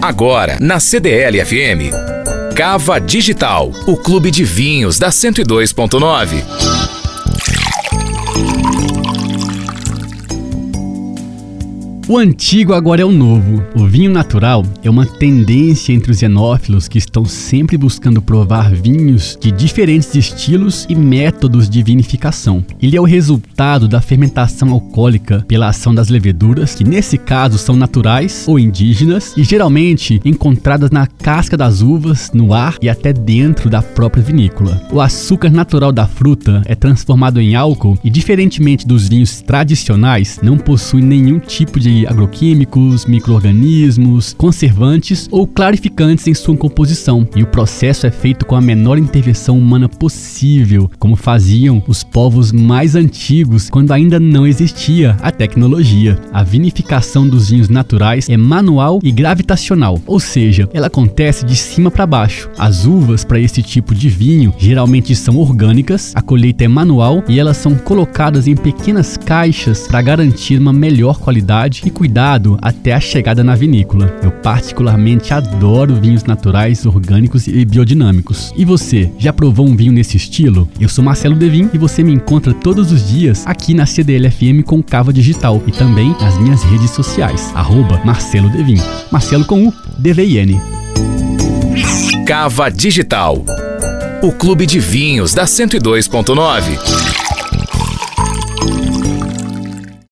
Agora, na CDL FM. Cava Digital, o clube de vinhos da 102.9. O antigo agora é o novo. O vinho natural é uma tendência entre os xenófilos que estão sempre buscando provar vinhos de diferentes estilos e métodos de vinificação. Ele é o resultado da fermentação alcoólica pela ação das leveduras, que nesse caso são naturais ou indígenas e geralmente encontradas na casca das uvas, no ar e até dentro da própria vinícola. O açúcar natural da fruta é transformado em álcool e, diferentemente dos vinhos tradicionais, não possui nenhum tipo de agroquímicos, microorganismos, conservantes ou clarificantes em sua composição, e o processo é feito com a menor intervenção humana possível, como faziam os povos mais antigos quando ainda não existia a tecnologia. A vinificação dos vinhos naturais é manual e gravitacional, ou seja, ela acontece de cima para baixo. As uvas para esse tipo de vinho geralmente são orgânicas, a colheita é manual e elas são colocadas em pequenas caixas para garantir uma melhor qualidade e cuidado até a chegada na vinícola. Eu particularmente adoro vinhos naturais, orgânicos e biodinâmicos. E você, já provou um vinho nesse estilo? Eu sou Marcelo Devin e você me encontra todos os dias aqui na CDL-FM com Cava Digital e também nas minhas redes sociais, arroba Marcelo Devin. Marcelo com U, D-V-I-N. Cava Digital, o clube de vinhos da 102.9.